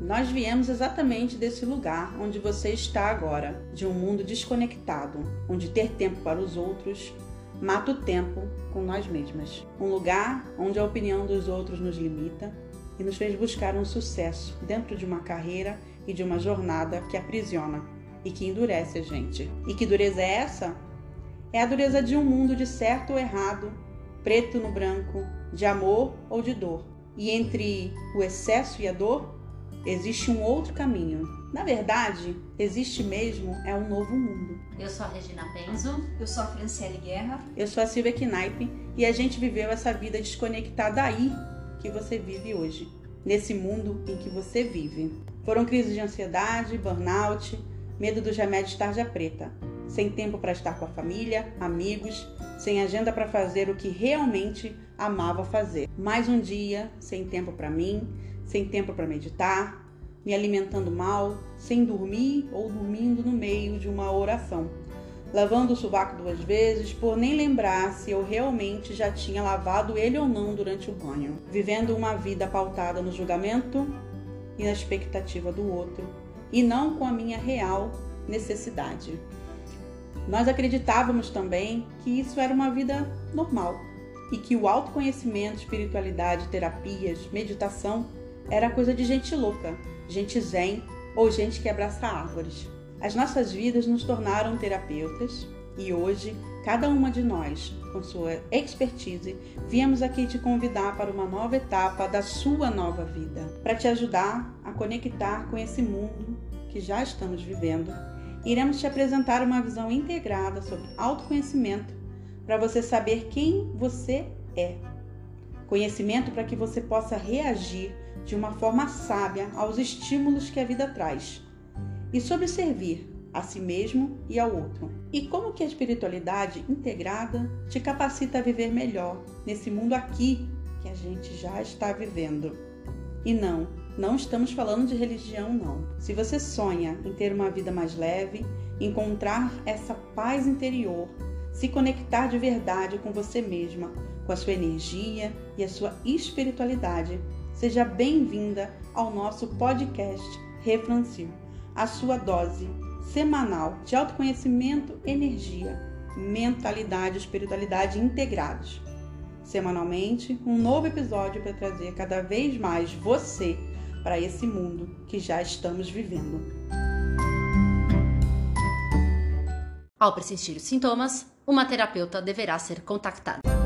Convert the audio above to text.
Nós viemos exatamente desse lugar onde você está agora, de um mundo desconectado, onde ter tempo para os outros mata o tempo com nós mesmas. Um lugar onde a opinião dos outros nos limita e nos fez buscar um sucesso dentro de uma carreira e de uma jornada que aprisiona e que endurece a gente. E que dureza é essa? É a dureza de um mundo de certo ou errado, preto no branco, de amor ou de dor. E entre o excesso e a dor, existe um outro caminho. Na verdade, existe mesmo é um novo mundo. Eu sou a Regina Penzo. Eu sou a Franciele Guerra. Eu sou a Silvia Knaipe e a gente viveu essa vida desconectada aí que você vive hoje, nesse mundo em que você vive. Foram crises de ansiedade, burnout, medo dos remédios tarja preta, sem tempo para estar com a família, amigos, sem agenda para fazer o que realmente amava fazer. Mais um dia sem tempo para mim, sem tempo para meditar, me alimentando mal, sem dormir ou dormindo no meio de uma oração, lavando o sovaco duas vezes por nem lembrar se eu realmente já tinha lavado ele ou não durante o banho, vivendo uma vida pautada no julgamento e na expectativa do outro, e não com a minha real necessidade. Nós acreditávamos também que isso era uma vida normal e que o autoconhecimento, espiritualidade, terapias, meditação era coisa de gente louca, gente zen ou gente que abraça árvores. As nossas vidas nos tornaram terapeutas e hoje, cada uma de nós, com sua expertise, viemos aqui te convidar para uma nova etapa da sua nova vida, para te ajudar a conectar com esse mundo que já estamos vivendo. Iremos te apresentar uma visão integrada sobre autoconhecimento para você saber quem você é. Conhecimento para que você possa reagir de uma forma sábia aos estímulos que a vida traz e sobre servir a si mesmo e ao outro. E como que a espiritualidade integrada te capacita a viver melhor nesse mundo aqui que a gente já está vivendo. E não, não estamos falando de religião não. Se você sonha em ter uma vida mais leve, encontrar essa paz interior, se conectar de verdade com você mesma, com a sua energia e a sua espiritualidade, Seja bem-vinda ao nosso podcast Refrancil, a sua dose semanal de autoconhecimento, energia, mentalidade e espiritualidade integrados. Semanalmente, um novo episódio para trazer cada vez mais você para esse mundo que já estamos vivendo. Ao persistir os sintomas, uma terapeuta deverá ser contactada.